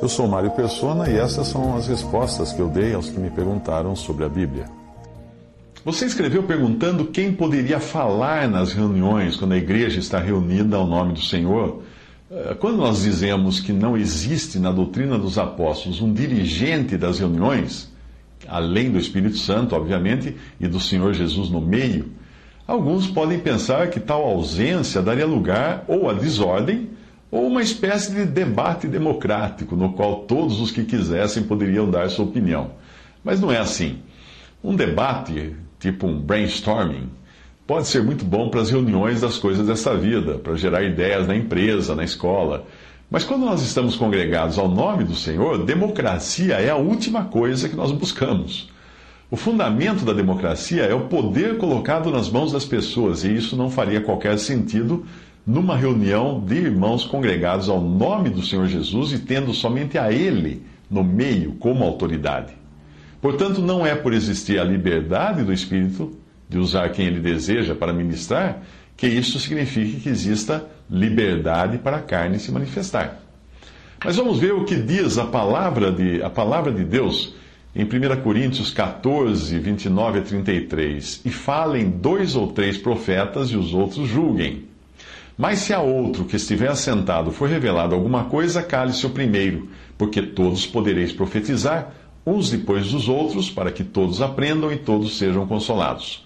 Eu sou Mário Persona e essas são as respostas que eu dei aos que me perguntaram sobre a Bíblia. Você escreveu perguntando quem poderia falar nas reuniões quando a igreja está reunida ao nome do Senhor. Eh, quando nós dizemos que não existe na doutrina dos apóstolos um dirigente das reuniões, além do Espírito Santo, obviamente, e do Senhor Jesus no meio, alguns podem pensar que tal ausência daria lugar ou à desordem ou uma espécie de debate democrático, no qual todos os que quisessem poderiam dar sua opinião. Mas não é assim. Um debate, tipo um brainstorming, pode ser muito bom para as reuniões das coisas dessa vida, para gerar ideias na empresa, na escola. Mas quando nós estamos congregados ao nome do Senhor, democracia é a última coisa que nós buscamos. O fundamento da democracia é o poder colocado nas mãos das pessoas, e isso não faria qualquer sentido numa reunião de irmãos congregados ao nome do Senhor Jesus e tendo somente a Ele no meio como autoridade. Portanto, não é por existir a liberdade do Espírito de usar quem ele deseja para ministrar que isso signifique que exista liberdade para a carne se manifestar. Mas vamos ver o que diz a palavra de, a palavra de Deus em 1 Coríntios 14, 29 a 33. E falem dois ou três profetas e os outros julguem. Mas se a outro que estiver assentado for revelado alguma coisa, cale-se o primeiro, porque todos podereis profetizar, uns depois dos outros, para que todos aprendam e todos sejam consolados.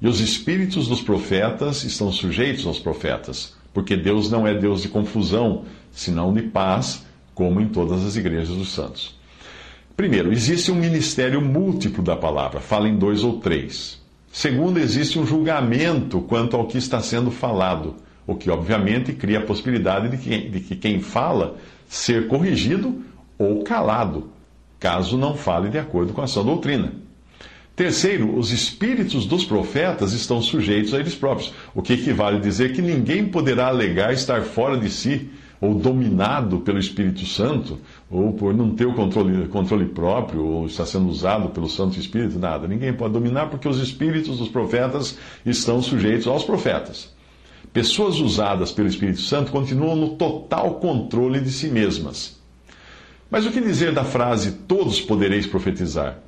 E os espíritos dos profetas estão sujeitos aos profetas, porque Deus não é Deus de confusão, senão de paz, como em todas as igrejas dos santos. Primeiro, existe um ministério múltiplo da palavra, fala em dois ou três. Segundo, existe um julgamento quanto ao que está sendo falado o que obviamente cria a possibilidade de que, de que quem fala ser corrigido ou calado, caso não fale de acordo com a sua doutrina. Terceiro, os espíritos dos profetas estão sujeitos a eles próprios, o que equivale a dizer que ninguém poderá alegar estar fora de si, ou dominado pelo Espírito Santo, ou por não ter o controle, controle próprio, ou estar sendo usado pelo Santo Espírito, nada. Ninguém pode dominar porque os espíritos dos profetas estão sujeitos aos profetas. Pessoas usadas pelo Espírito Santo continuam no total controle de si mesmas. Mas o que dizer da frase todos podereis profetizar?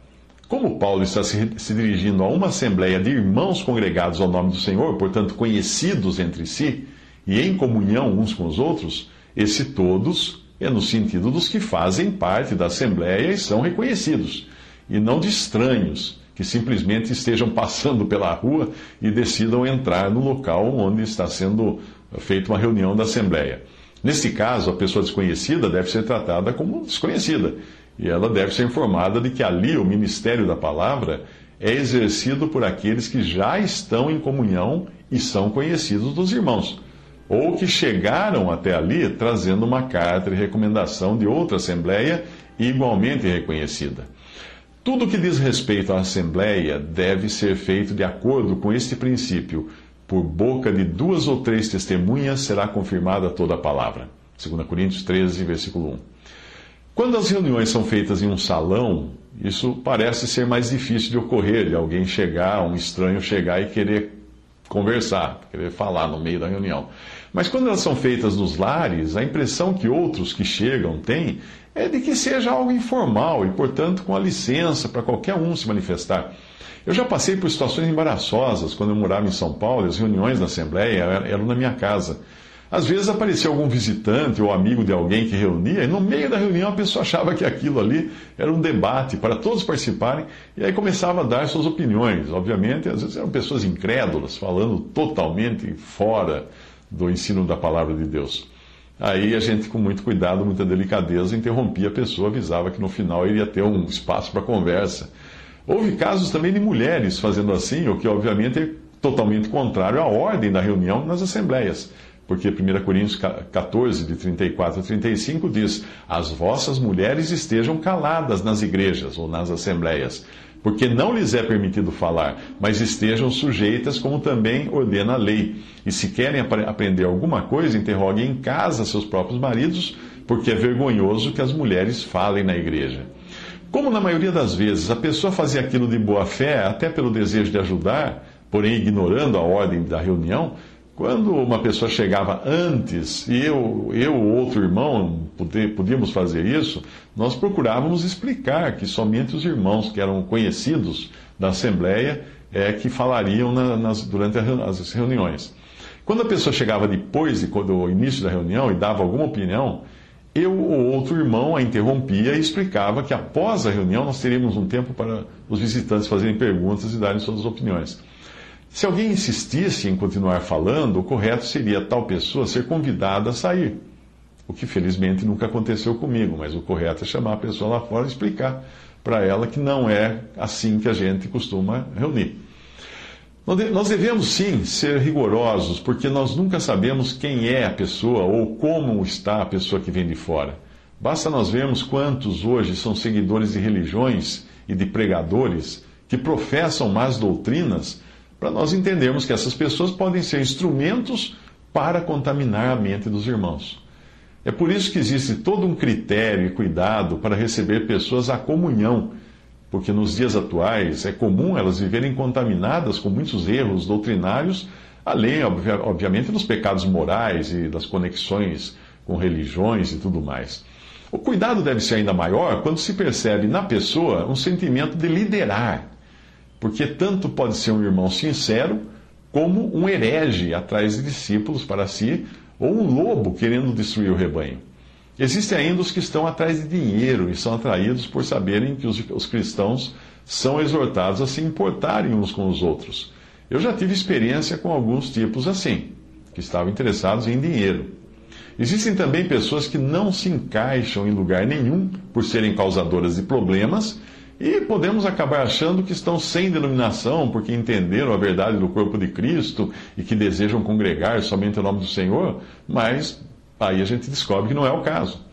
Como Paulo está se, se dirigindo a uma assembleia de irmãos congregados ao nome do Senhor, portanto conhecidos entre si e em comunhão uns com os outros, esse todos é no sentido dos que fazem parte da assembleia e são reconhecidos, e não de estranhos que simplesmente estejam passando pela rua e decidam entrar no local onde está sendo feita uma reunião da Assembleia. Neste caso, a pessoa desconhecida deve ser tratada como desconhecida e ela deve ser informada de que ali o ministério da palavra é exercido por aqueles que já estão em comunhão e são conhecidos dos irmãos, ou que chegaram até ali trazendo uma carta de recomendação de outra assembleia igualmente reconhecida. Tudo que diz respeito à Assembleia deve ser feito de acordo com este princípio. Por boca de duas ou três testemunhas será confirmada toda a palavra. 2 Coríntios 13, versículo 1. Quando as reuniões são feitas em um salão, isso parece ser mais difícil de ocorrer, de alguém chegar, um estranho chegar e querer conversar, querer falar no meio da reunião. Mas quando elas são feitas nos lares, a impressão que outros que chegam têm é de que seja algo informal e, portanto, com a licença para qualquer um se manifestar. Eu já passei por situações embaraçosas quando eu morava em São Paulo as reuniões da Assembleia eram na minha casa. Às vezes aparecia algum visitante ou amigo de alguém que reunia, e no meio da reunião a pessoa achava que aquilo ali era um debate para todos participarem, e aí começava a dar suas opiniões. Obviamente, às vezes eram pessoas incrédulas, falando totalmente fora do ensino da palavra de Deus. Aí a gente, com muito cuidado, muita delicadeza, interrompia a pessoa, avisava que no final iria ter um espaço para conversa. Houve casos também de mulheres fazendo assim, o que obviamente é totalmente contrário à ordem da reunião nas assembleias. Porque 1 Coríntios 14, de 34 a 35 diz: As vossas mulheres estejam caladas nas igrejas ou nas assembleias, porque não lhes é permitido falar, mas estejam sujeitas, como também ordena a lei. E se querem ap aprender alguma coisa, interroguem em casa seus próprios maridos, porque é vergonhoso que as mulheres falem na igreja. Como na maioria das vezes a pessoa fazia aquilo de boa fé, até pelo desejo de ajudar, porém ignorando a ordem da reunião, Quando uma pessoa chegava antes e eu, eu ou outro irmão podíamos fazer isso, nós procurávamos explicar que somente os irmãos que eram conhecidos da Assembleia é que falariam na, nas, durante as reuniões. Quando a pessoa chegava depois do início da reunião e dava alguma opinião, eu ou outro irmão a interrompia e explicava que após a reunião nós teríamos um tempo para os visitantes fazerem perguntas e darem suas opiniões. Se alguém insistisse em continuar falando, o correto seria tal pessoa ser convidada a sair. O que felizmente nunca aconteceu comigo, mas o correto é chamar a pessoa lá fora e explicar para ela que não é assim que a gente costuma reunir. Nós devemos sim ser rigorosos, porque nós nunca sabemos quem é a pessoa ou como está a pessoa que vem de fora. Basta nós vermos quantos hoje são seguidores de religiões e de pregadores que professam más doutrinas para nós entendermos que essas pessoas podem ser instrumentos para contaminar a mente dos irmãos. É por isso que existe todo um critério e cuidado para receber pessoas à comunhão, porque nos dias atuais é comum elas viverem contaminadas com muitos erros doutrinários, além, obviamente, dos pecados morais e das conexões com religiões e tudo mais. O cuidado deve ser ainda maior quando se percebe na pessoa um sentimento de liderar porque tanto pode ser um irmão sincero, como um herege atrás de discípulos para si, ou um lobo querendo destruir o rebanho. Existem ainda os que estão atrás de dinheiro e são atraídos por saberem que os, os cristãos são exortados a se importarem uns com os outros. Eu já tive experiência com alguns tipos assim, que estavam interessados em dinheiro. Existem também pessoas que não se encaixam em lugar nenhum por serem causadoras de problemas e podemos acabar achando que estão sem denominação porque entenderam a verdade do corpo de Cristo e que desejam congregar somente o nome do Senhor, mas aí a gente descobre que não é o caso.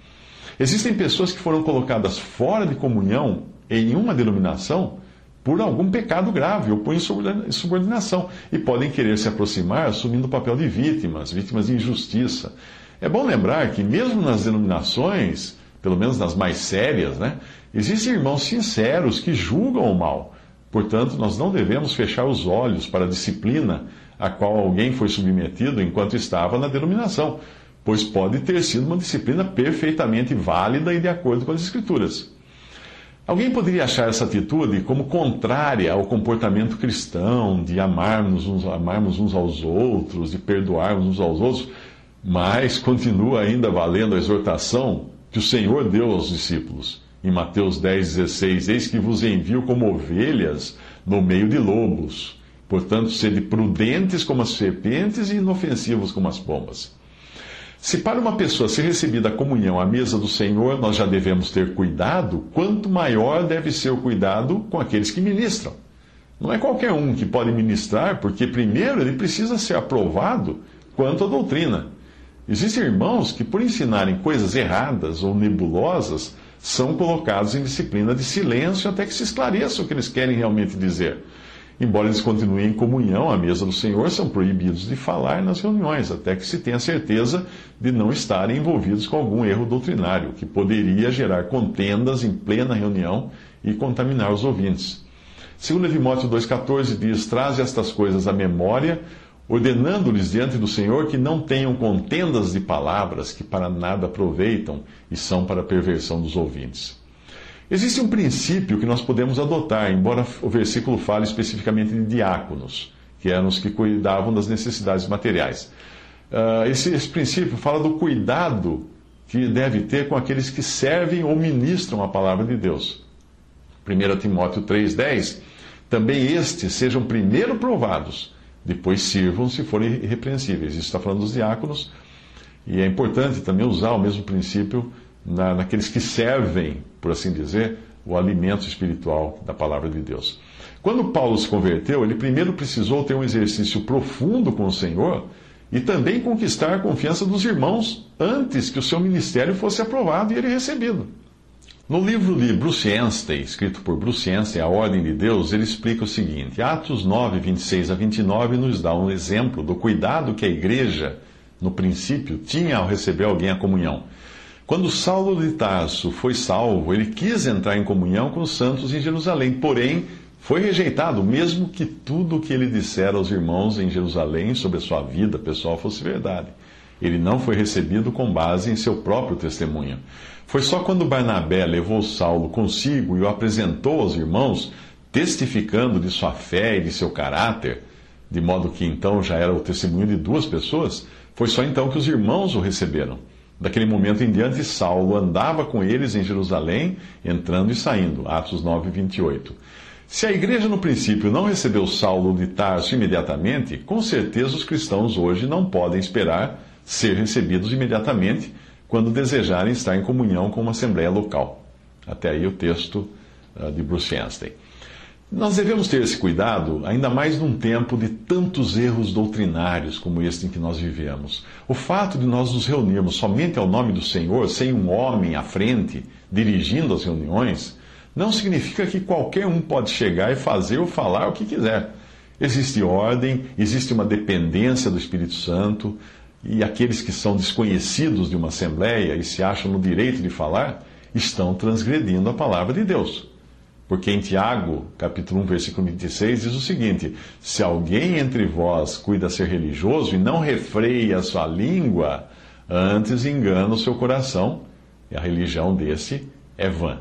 Existem pessoas que foram colocadas fora de comunhão em uma denominação por algum pecado grave ou por insubordinação e podem querer se aproximar assumindo o papel de vítimas, vítimas de injustiça. É bom lembrar que, mesmo nas denominações, pelo menos nas mais sérias, né? Existem irmãos sinceros que julgam o mal. Portanto, nós não devemos fechar os olhos para a disciplina a qual alguém foi submetido enquanto estava na denominação, pois pode ter sido uma disciplina perfeitamente válida e de acordo com as Escrituras. Alguém poderia achar essa atitude como contrária ao comportamento cristão, de amarmos uns, amarmos uns aos outros, de perdoarmos uns aos outros, mas continua ainda valendo a exortação que o Senhor deu aos discípulos. Em Mateus 10, 16: Eis que vos envio como ovelhas no meio de lobos. Portanto, sede prudentes como as serpentes e inofensivos como as pombas. Se para uma pessoa ser recebida a comunhão à mesa do Senhor nós já devemos ter cuidado, quanto maior deve ser o cuidado com aqueles que ministram. Não é qualquer um que pode ministrar, porque primeiro ele precisa ser aprovado quanto à doutrina. Existem irmãos que, por ensinarem coisas erradas ou nebulosas, são colocados em disciplina de silêncio até que se esclareça o que eles querem realmente dizer. Embora eles continuem em comunhão à mesa do Senhor, são proibidos de falar nas reuniões, até que se tenha certeza de não estarem envolvidos com algum erro doutrinário, que poderia gerar contendas em plena reunião e contaminar os ouvintes. Segundo Timóteo 2,14 diz: Traze estas coisas à memória ordenando-lhes diante do Senhor que não tenham contendas de palavras que para nada aproveitam e são para a perversão dos ouvintes. Existe um princípio que nós podemos adotar, embora o versículo fale especificamente de diáconos, que eram os que cuidavam das necessidades materiais. Uh, esse, esse princípio fala do cuidado que deve ter com aqueles que servem ou ministram a palavra de Deus. 1 Timóteo 3,10 Também estes sejam primeiro provados depois sirvam se forem irrepreensíveis. Isso está falando dos diáconos, e é importante também usar o mesmo princípio na, naqueles que servem, por assim dizer, o alimento espiritual da palavra de Deus. Quando Paulo se converteu, ele primeiro precisou ter um exercício profundo com o Senhor e também conquistar a confiança dos irmãos antes que o seu ministério fosse aprovado e ele recebido. No livro de Bruce escrito por Bruce Anstey, A Ordem de Deus, ele explica o seguinte: Atos 9, 26 a 29 nos dá um exemplo do cuidado que a igreja, no princípio, tinha ao receber alguém à comunhão. Quando Saulo de Tarso foi salvo, ele quis entrar em comunhão com os santos em Jerusalém, porém foi rejeitado, mesmo que tudo o que ele dissera aos irmãos em Jerusalém sobre a sua vida pessoal fosse verdade. Ele não foi recebido com base em seu próprio testemunho. Foi só quando Barnabé levou Saulo consigo e o apresentou aos irmãos, testificando de sua fé e de seu caráter, de modo que então já era o testemunho de duas pessoas, foi só então que os irmãos o receberam. Daquele momento em diante, Saulo andava com eles em Jerusalém, entrando e saindo. Atos 9, 28. Se a igreja no princípio não recebeu Saulo de Tarso imediatamente, com certeza os cristãos hoje não podem esperar ser recebidos imediatamente quando desejarem estar em comunhão com uma assembleia local. Até aí o texto uh, de Bruce Anstey. Nós devemos ter esse cuidado, ainda mais num tempo de tantos erros doutrinários como este em que nós vivemos. O fato de nós nos reunirmos somente ao nome do Senhor, sem um homem à frente, dirigindo as reuniões, não significa que qualquer um pode chegar e fazer ou falar o que quiser. Existe ordem, existe uma dependência do Espírito Santo, e aqueles que são desconhecidos de uma assembleia e se acham no direito de falar, estão transgredindo a palavra de Deus. Porque em Tiago, capítulo 1, versículo 26, diz o seguinte: Se alguém entre vós cuida ser religioso e não refreia a sua língua, antes engana o seu coração, e a religião desse é vã.